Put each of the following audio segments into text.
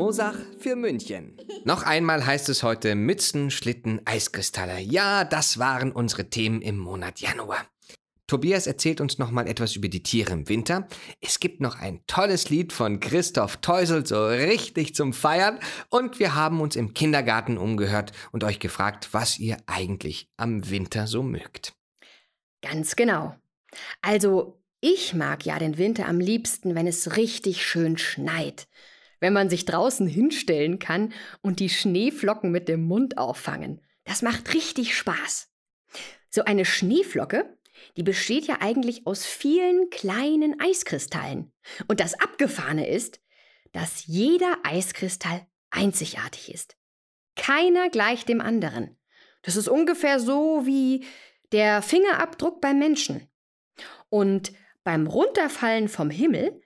Mosach für München. Noch einmal heißt es heute Mützen, Schlitten, Eiskristalle. Ja, das waren unsere Themen im Monat Januar. Tobias erzählt uns noch mal etwas über die Tiere im Winter. Es gibt noch ein tolles Lied von Christoph Teusel, so richtig zum Feiern. Und wir haben uns im Kindergarten umgehört und euch gefragt, was ihr eigentlich am Winter so mögt. Ganz genau. Also, ich mag ja den Winter am liebsten, wenn es richtig schön schneit. Wenn man sich draußen hinstellen kann und die Schneeflocken mit dem Mund auffangen. Das macht richtig Spaß. So eine Schneeflocke, die besteht ja eigentlich aus vielen kleinen Eiskristallen. Und das Abgefahrene ist, dass jeder Eiskristall einzigartig ist. Keiner gleicht dem anderen. Das ist ungefähr so wie der Fingerabdruck beim Menschen. Und beim Runterfallen vom Himmel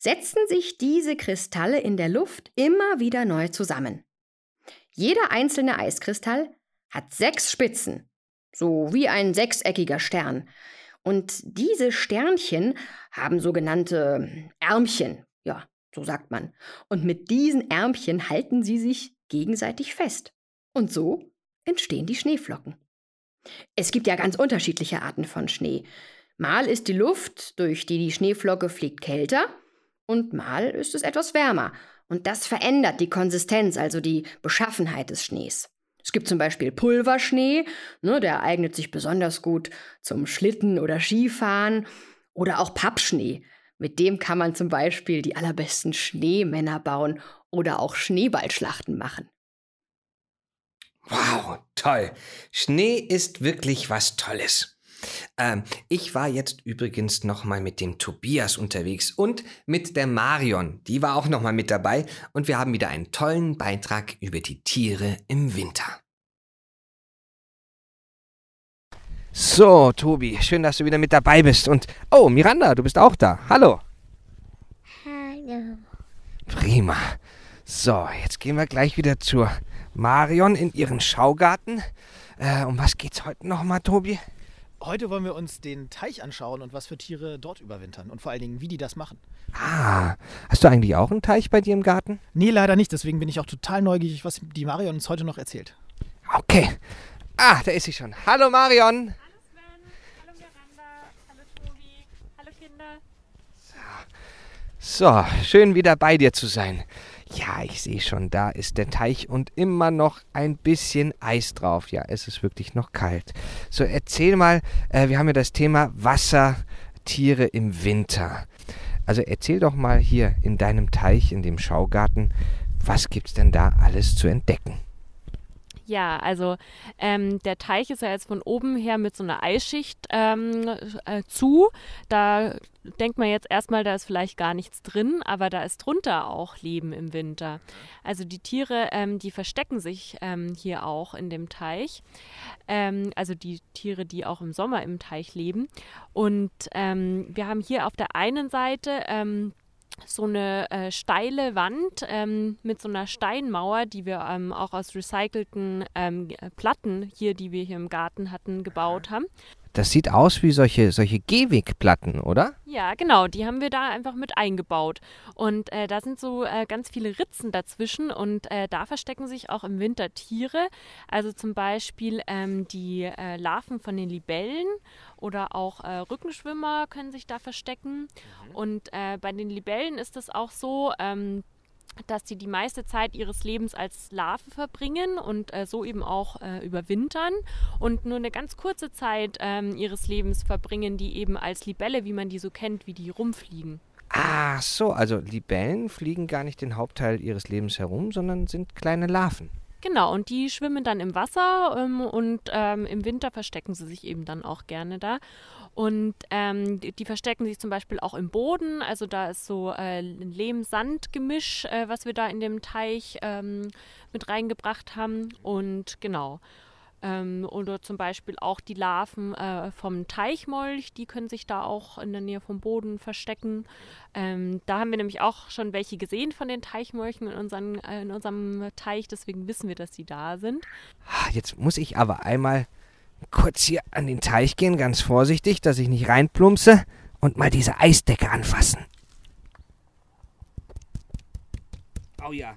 setzen sich diese Kristalle in der Luft immer wieder neu zusammen. Jeder einzelne Eiskristall hat sechs Spitzen, so wie ein sechseckiger Stern. Und diese Sternchen haben sogenannte Ärmchen, ja, so sagt man. Und mit diesen Ärmchen halten sie sich gegenseitig fest. Und so entstehen die Schneeflocken. Es gibt ja ganz unterschiedliche Arten von Schnee. Mal ist die Luft, durch die die Schneeflocke fliegt, kälter und mal ist es etwas wärmer. Und das verändert die Konsistenz, also die Beschaffenheit des Schnees. Es gibt zum Beispiel Pulverschnee, ne, der eignet sich besonders gut zum Schlitten oder Skifahren. Oder auch Pappschnee. Mit dem kann man zum Beispiel die allerbesten Schneemänner bauen oder auch Schneeballschlachten machen. Wow, toll. Schnee ist wirklich was Tolles. Ähm, ich war jetzt übrigens noch mal mit dem Tobias unterwegs und mit der Marion. Die war auch noch mal mit dabei und wir haben wieder einen tollen Beitrag über die Tiere im Winter. So, Tobi, schön, dass du wieder mit dabei bist. Und oh, Miranda, du bist auch da. Hallo. Hallo. Prima. So, jetzt gehen wir gleich wieder zur Marion in ihren Schaugarten. Äh, um was geht's heute noch mal, Tobi? Heute wollen wir uns den Teich anschauen und was für Tiere dort überwintern und vor allen Dingen, wie die das machen. Ah, hast du eigentlich auch einen Teich bei dir im Garten? Nee, leider nicht. Deswegen bin ich auch total neugierig, was die Marion uns heute noch erzählt. Okay. Ah, da ist sie schon. Hallo Marion. Hallo Sven, hallo Miranda, hallo Tobi, hallo Kinder. So, schön wieder bei dir zu sein. Ja, ich sehe schon, da ist der Teich und immer noch ein bisschen Eis drauf. Ja, es ist wirklich noch kalt. So, erzähl mal, äh, wir haben ja das Thema Wassertiere im Winter. Also erzähl doch mal hier in deinem Teich, in dem Schaugarten, was gibt's denn da alles zu entdecken? Ja, also ähm, der Teich ist ja jetzt von oben her mit so einer Eisschicht ähm, äh, zu. Da denkt man jetzt erstmal, da ist vielleicht gar nichts drin, aber da ist drunter auch Leben im Winter. Also die Tiere, ähm, die verstecken sich ähm, hier auch in dem Teich. Ähm, also die Tiere, die auch im Sommer im Teich leben. Und ähm, wir haben hier auf der einen Seite ähm, so eine äh, steile Wand ähm, mit so einer Steinmauer, die wir ähm, auch aus recycelten ähm, Platten hier, die wir hier im Garten hatten, gebaut haben. Das sieht aus wie solche, solche Gehwegplatten, oder? Ja, genau, die haben wir da einfach mit eingebaut. Und äh, da sind so äh, ganz viele Ritzen dazwischen und äh, da verstecken sich auch im Winter Tiere. Also zum Beispiel ähm, die äh, Larven von den Libellen oder auch äh, Rückenschwimmer können sich da verstecken. Und äh, bei den Libellen ist es auch so, ähm, dass sie die meiste Zeit ihres Lebens als Larve verbringen und äh, so eben auch äh, überwintern und nur eine ganz kurze Zeit ähm, ihres Lebens verbringen die eben als Libelle, wie man die so kennt, wie die rumfliegen. Ach so, also Libellen fliegen gar nicht den Hauptteil ihres Lebens herum, sondern sind kleine Larven. Genau, und die schwimmen dann im Wasser ähm, und ähm, im Winter verstecken sie sich eben dann auch gerne da. Und ähm, die, die verstecken sich zum Beispiel auch im Boden. Also da ist so äh, ein Lehm-Sand-Gemisch, äh, was wir da in dem Teich ähm, mit reingebracht haben. Und genau. Ähm, oder zum Beispiel auch die Larven äh, vom Teichmolch, die können sich da auch in der Nähe vom Boden verstecken. Ähm, da haben wir nämlich auch schon welche gesehen von den Teichmolchen in, unseren, äh, in unserem Teich, deswegen wissen wir, dass sie da sind. Ah, Jetzt muss ich aber einmal kurz hier an den Teich gehen, ganz vorsichtig, dass ich nicht reinplumpse und mal diese Eisdecke anfassen. Oh ja.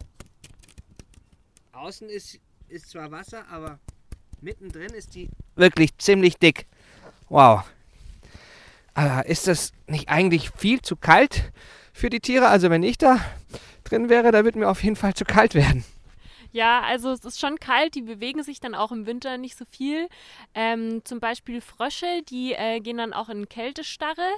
Außen ist, ist zwar Wasser, aber mittendrin ist die wirklich ziemlich dick. Wow. Aber ist das nicht eigentlich viel zu kalt für die Tiere? Also wenn ich da drin wäre, da würde mir auf jeden Fall zu kalt werden. Ja, also es ist schon kalt, die bewegen sich dann auch im Winter nicht so viel. Ähm, zum Beispiel Frösche, die äh, gehen dann auch in Kältestarre.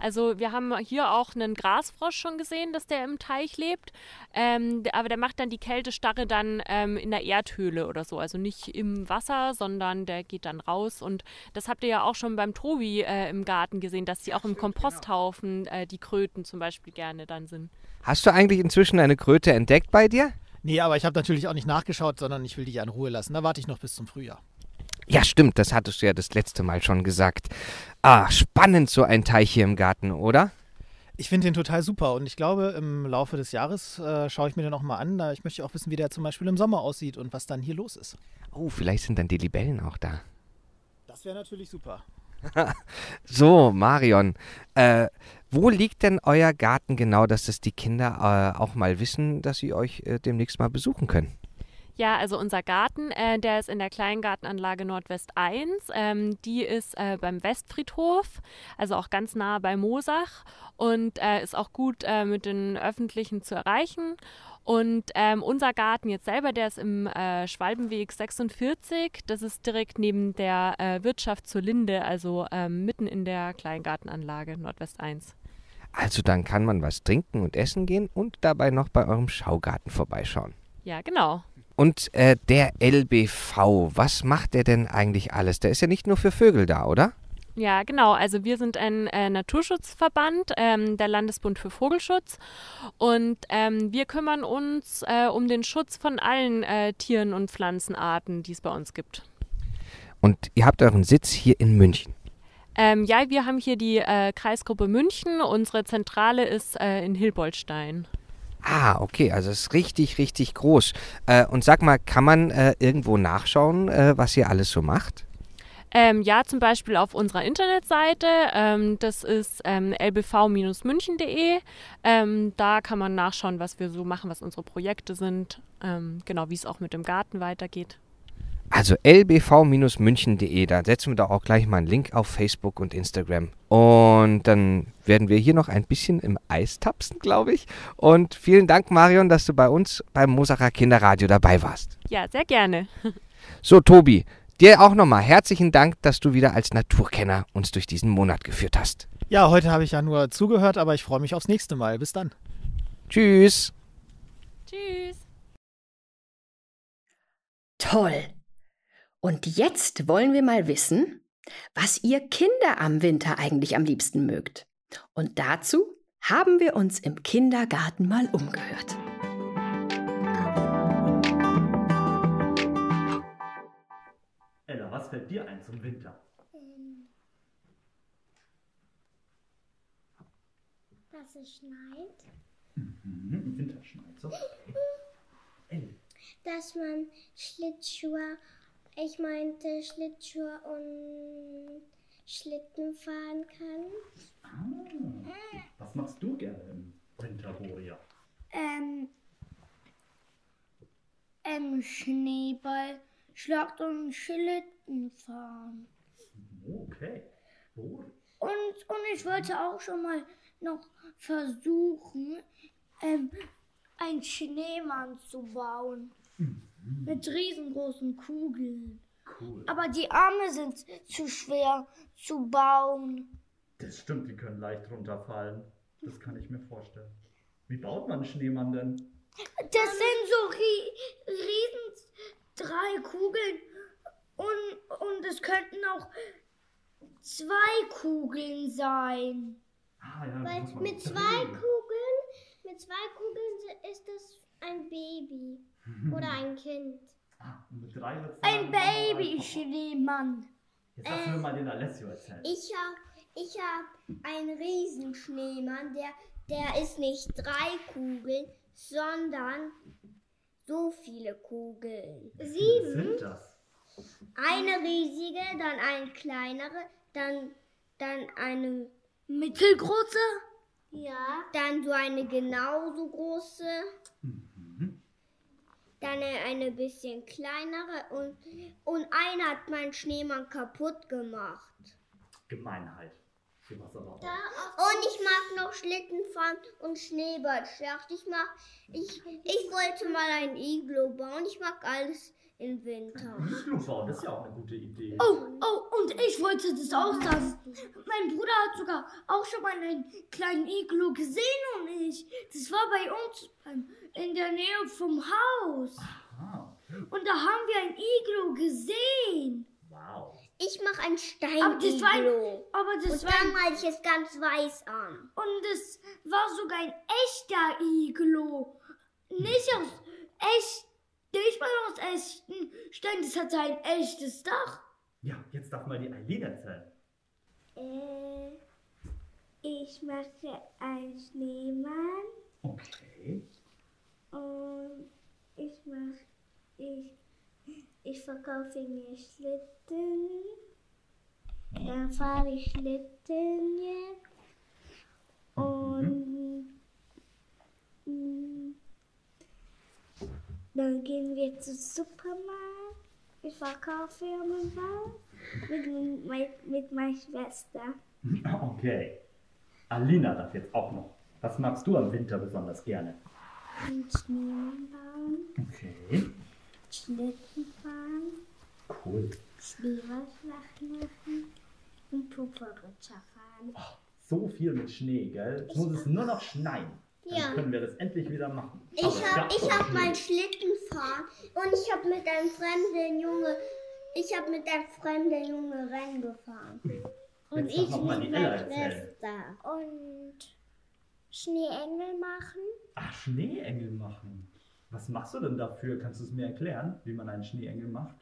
Also wir haben hier auch einen Grasfrosch schon gesehen, dass der im Teich lebt. Ähm, aber der macht dann die Kältestarre dann ähm, in der Erdhöhle oder so. Also nicht im Wasser, sondern der geht dann raus. Und das habt ihr ja auch schon beim Tobi äh, im Garten gesehen, dass die auch im Komposthaufen äh, die Kröten zum Beispiel gerne dann sind. Hast du eigentlich inzwischen eine Kröte entdeckt bei dir? Nee, aber ich habe natürlich auch nicht nachgeschaut, sondern ich will die ja in Ruhe lassen. Da warte ich noch bis zum Frühjahr. Ja, stimmt, das hattest du ja das letzte Mal schon gesagt. Ah, spannend so ein Teich hier im Garten, oder? Ich finde den total super und ich glaube, im Laufe des Jahres äh, schaue ich mir den auch mal an. Da ich möchte auch wissen, wie der zum Beispiel im Sommer aussieht und was dann hier los ist. Oh, vielleicht sind dann die Libellen auch da. Das wäre natürlich super. So, Marion, äh, wo liegt denn euer Garten genau, dass das die Kinder äh, auch mal wissen, dass sie euch äh, demnächst mal besuchen können? Ja, also unser Garten, äh, der ist in der Kleingartenanlage Nordwest 1. Ähm, die ist äh, beim Westfriedhof, also auch ganz nah bei Mosach und äh, ist auch gut äh, mit den Öffentlichen zu erreichen. Und ähm, unser Garten jetzt selber, der ist im äh, Schwalbenweg 46. Das ist direkt neben der äh, Wirtschaft zur Linde, also ähm, mitten in der Kleingartenanlage Nordwest 1. Also dann kann man was trinken und essen gehen und dabei noch bei eurem Schaugarten vorbeischauen. Ja, genau. Und äh, der LBV, was macht der denn eigentlich alles? Der ist ja nicht nur für Vögel da, oder? Ja, genau. Also wir sind ein äh, Naturschutzverband, ähm, der Landesbund für Vogelschutz. Und ähm, wir kümmern uns äh, um den Schutz von allen äh, Tieren und Pflanzenarten, die es bei uns gibt. Und ihr habt euren Sitz hier in München. Ähm, ja, wir haben hier die äh, Kreisgruppe München. Unsere Zentrale ist äh, in Hilboldstein. Ah, okay, also es ist richtig, richtig groß. Äh, und sag mal, kann man äh, irgendwo nachschauen, äh, was ihr alles so macht? Ähm, ja, zum Beispiel auf unserer Internetseite. Ähm, das ist ähm, lbv-münchen.de. Ähm, da kann man nachschauen, was wir so machen, was unsere Projekte sind. Ähm, genau, wie es auch mit dem Garten weitergeht. Also lbv-münchen.de, da setzen wir da auch gleich mal einen Link auf Facebook und Instagram. Und dann werden wir hier noch ein bisschen im Eis tapsen, glaube ich. Und vielen Dank, Marion, dass du bei uns beim Mosacher Kinderradio dabei warst. Ja, sehr gerne. So, Tobi, dir auch nochmal herzlichen Dank, dass du wieder als Naturkenner uns durch diesen Monat geführt hast. Ja, heute habe ich ja nur zugehört, aber ich freue mich aufs nächste Mal. Bis dann. Tschüss. Tschüss. Toll. Und jetzt wollen wir mal wissen, was ihr Kinder am Winter eigentlich am liebsten mögt. Und dazu haben wir uns im Kindergarten mal umgehört. Ella, was fällt dir ein zum Winter? dass es schneit, Mhm, im Winter schneit so. Ella, dass man Schlittschuhe, ich meinte Schlittschuhe und Schlitten fahren kann. ah, was machst du gerne im Winter, Boria? Ähm, ähm, Schneeball, Schlacht und Schlitten fahren. Okay, Boris. Und, und ich wollte auch schon mal noch versuchen, ähm, einen Schneemann zu bauen. Mit riesengroßen Kugeln. Cool. Aber die Arme sind zu schwer zu bauen. Das stimmt, die können leicht runterfallen. Das kann ich mir vorstellen. Wie baut man einen Schneemann denn? Das sind so ri riesen drei Kugeln und, und es könnten auch zwei Kugeln sein. Ah, ja, Weil mit zwei. Kugeln, mit zwei Kugeln ist das ein Baby oder ein Kind. Ah, und mit drei Ein Papa. Baby-Schneemann. Jetzt lass mir mal den Alessio erzählen. Ich habe ich hab einen Riesenschneemann, der, der ist nicht drei Kugeln, sondern so viele Kugeln. Sieben. sind das? Eine riesige, dann eine kleinere, dann, dann eine, Mittelgroße? ja, dann so eine genauso große. Dann eine, bisschen kleinere und, und einer hat meinen Schneemann kaputt gemacht. Gemeinheit. Auch. Und ich mag noch Schlitten fahren und Schneeballschlacht. Ich mag, ich, ich wollte mal ein Iglo bauen. Ich mag alles im Winter. Iglu bauen, das ist ja auch eine gute Idee. Oh, oh, und ich wollte das auch sagen. Mein Bruder hat sogar auch schon mal einen kleinen Iglo gesehen und ich. Das war bei uns beim- in der Nähe vom Haus. Ah, Und da haben wir ein Iglo gesehen. wow. Ich mache ein Aber das war ein, aber das Und war dann ein, male ich es ganz weiß an. und es war sogar ein echter Iglo. Nicht aus echt, nicht mal aus echten Steinen. Das hatte ein echtes Dach. Ja, jetzt darf mal die Eileen erzählen. Äh, ich mache einen Schneemann Okay. Und ich mache, ich, ich verkaufe mir Schlitten. Dann fahre ich Schlitten jetzt. Und mm, dann gehen wir zum Supermarkt. Ich verkaufe mir was mit, mit, mit meiner Schwester. Okay. Alina darf jetzt auch noch. Was magst du am Winter besonders gerne? Und Schneemann bauen, Okay. Schlitten fahren, Cool. Schneeballschlacht machen und Pupperrutscher fahren. So viel mit Schnee, gell? Jetzt muss es nur noch schneien. Dann Ja. können wir das endlich wieder machen. Ich Aber es hab, gab ich hab Schnee. mein Schlitten fahren und ich hab mit einem fremden Junge, ich hab mit einem fremden Junge Rennen gefahren. Und Jetzt ich mit meiner. Schwester. Und Schneeengel machen. Ach, Schneeengel machen. Was machst du denn dafür? Kannst du es mir erklären, wie man einen Schneeengel macht?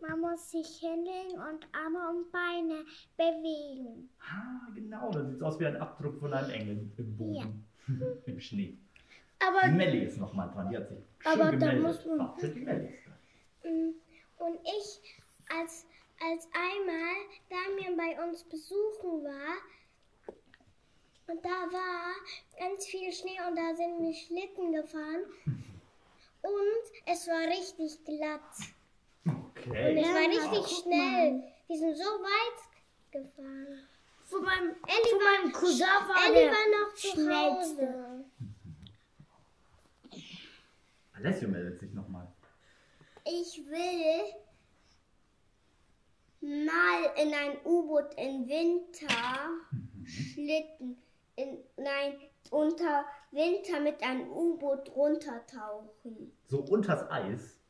Man muss sich hinlegen und Arme und Beine bewegen. Ah, genau. Das sieht aus wie ein Abdruck von einem Engel im Boden. Im Schnee. Aber Melli ist noch mal dran. Die hat sich schön Aber da gemeldet. muss man- Warte, die Melli ist dran. Mm, Und ich, als, als einmal Damian bei uns besuchen war, und da war ganz viel Schnee und da sind wir Schlitten gefahren. Und es war richtig glatt. Und Okay. es war richtig schnell. Wir sind so weit gefahren. von meinem, Elli von war- meinem Cousin war Ellie der war noch zu schnellste. Hause. Alessio meldet sich noch mal. Ich will mal in ein U-Boot im Winter schlitten. In, nein, unter Winter mit einem U-Boot runtertauchen. So unters Eis.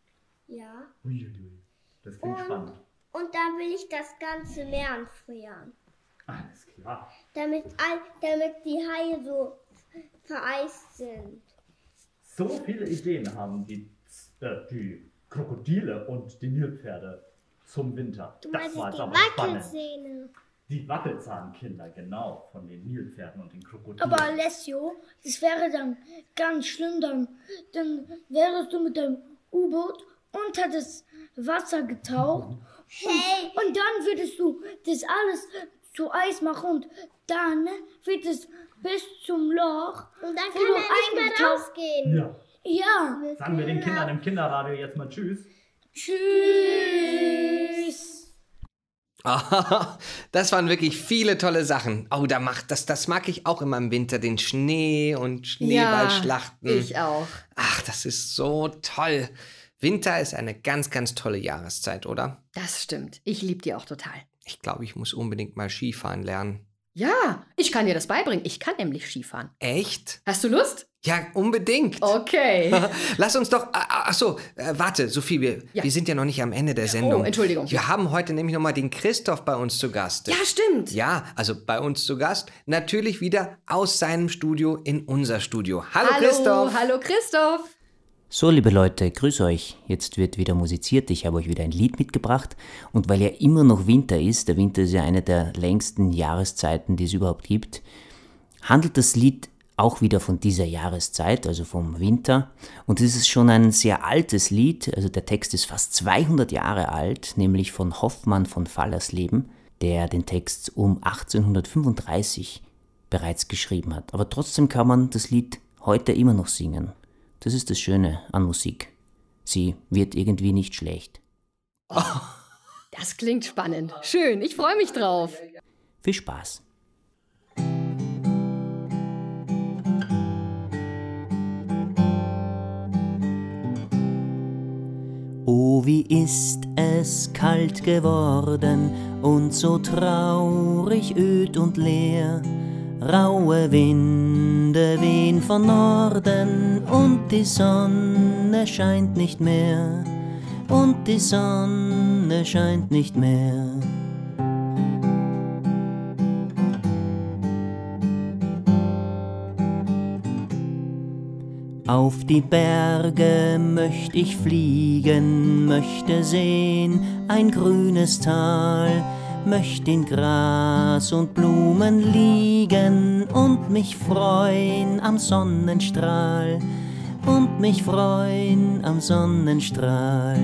Ja. Uiuiui. Das klingt Und- spannend. Und dann will ich das ganze Meer anfrieren. Alles klar. Damit, all, damit die Haie so vereist sind. So viele Ideen haben die, äh, die Krokodile und die Nilpferde zum Winter. Du das war jetzt die aber spannend. Die Wackelzahnkinder, genau, von den Nilpferden und den Krokodilen. Aber Alessio, das wäre dann ganz schlimm. Dann, dann wärst du mit deinem U-Boot unter das Wasser getaucht. Hey, Und dann würdest du das alles zu Eis machen und dann wird es bis zum Loch. und dann kann er nicht mehr rausgehen. ja. Ja. Sagen wir den Kindern im Kinderradio jetzt mal Tschüss. Tschüss. Ah, das waren wirklich viele tolle Sachen. Oh, da macht das, das mag ich auch immer im Winter, den Schnee und Schneeballschlachten. Ich auch. Ach, das ist so toll. Winter ist eine ganz, ganz tolle Jahreszeit, oder? Das stimmt. Ich liebe die auch total. Ich glaube, ich muss unbedingt mal Skifahren lernen. Ja, ich kann dir das beibringen. Ich kann nämlich Skifahren. Echt? Hast du Lust? Ja, unbedingt. Okay. Lass uns doch. ah, ah, Ach so, äh, warte, Sophie, wir, Ja. wir sind ja noch nicht am Ende der Sendung. Oh, Entschuldigung. Wir haben heute nämlich nochmal den Christoph bei uns zu Gast. Ja, stimmt. Ja, also bei uns zu Gast. Natürlich wieder aus seinem Studio in unser Studio. Hallo, hallo Christoph. Hallo Christoph. So, liebe Leute, grüß euch. Jetzt wird wieder musiziert. Ich habe euch wieder ein Lied mitgebracht. Und weil ja immer noch Winter ist, der Winter ist ja eine der längsten Jahreszeiten, die es überhaupt gibt, handelt das Lied auch wieder von dieser Jahreszeit, also vom Winter. Und es ist schon ein sehr altes Lied, also der Text ist fast 200 Jahre alt, nämlich von Hoffmann von Fallersleben, der den Text um 1835 bereits geschrieben hat. Aber trotzdem kann man das Lied heute immer noch singen. Das ist das Schöne an Musik. Sie wird irgendwie nicht schlecht. Das klingt spannend. Schön, ich freue mich drauf. Viel Spaß. Oh, wie ist es kalt geworden und so traurig, öd und leer. Raue Winde wehen von Norden und die Sonne scheint nicht mehr. Und die Sonne scheint nicht mehr. Auf die Berge möcht ich fliegen, möchte sehen ein grünes Tal, möcht in Gras und Blumen liegen und mich freuen am Sonnenstrahl und mich freuen am Sonnenstrahl.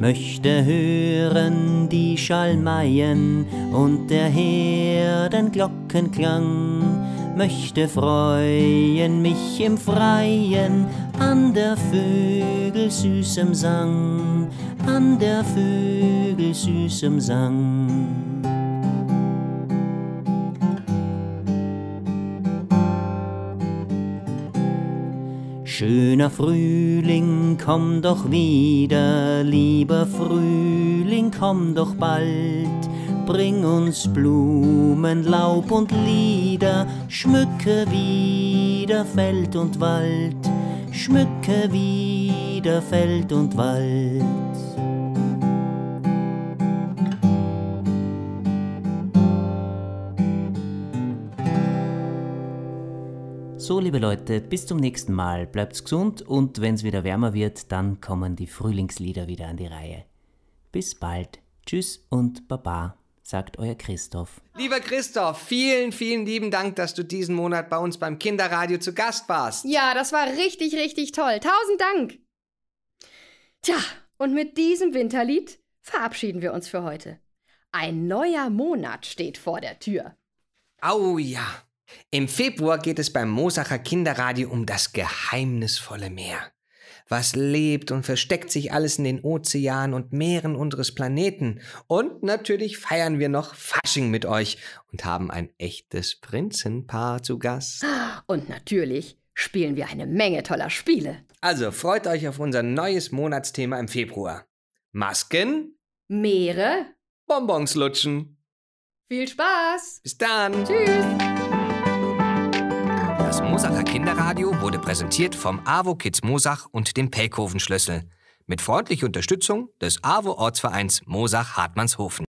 möchte hören die Schalmeien und der Herden Glockenklang, möchte freuen mich im Freien an der Vögel süßem Sang, an der Vögel süßem Sang. Schöner Frühling, komm doch wieder, lieber Frühling, komm doch bald. Bring uns Blumen, Laub und Lieder, schmücke wieder Feld und Wald, schmücke wieder Feld und Wald. So, liebe Leute, bis zum nächsten Mal. Bleibt's gesund und wenn es wieder wärmer wird, dann kommen die Frühlingslieder wieder an die Reihe. Bis bald. Tschüss und Baba, sagt euer Christoph. Lieber Christoph, vielen, vielen lieben Dank, dass du diesen Monat bei uns beim Kinderradio zu Gast warst. Ja, das war richtig, richtig toll. Tausend Dank. Tja, und mit diesem Winterlied verabschieden wir uns für heute. Ein neuer Monat steht vor der Tür. Oh ja. Im Februar geht es beim Mosacher Kinderradio um das geheimnisvolle Meer. Was lebt und versteckt sich alles in den Ozeanen und Meeren unseres Planeten? Und natürlich feiern wir noch Fasching mit euch und haben ein echtes Prinzenpaar zu Gast. Und natürlich spielen wir eine Menge toller Spiele. Also freut euch auf unser neues Monatsthema im Februar. Masken, Meere. Bonbons lutschen. Viel Spaß. Bis dann. Tschüss. Das Mosacher Kinderradio wurde präsentiert vom AWO Kids Mosach und dem Pelkoven Schlüssel. Mit freundlicher Unterstützung des AWO Ortsvereins Mosach-Hartmannshofen.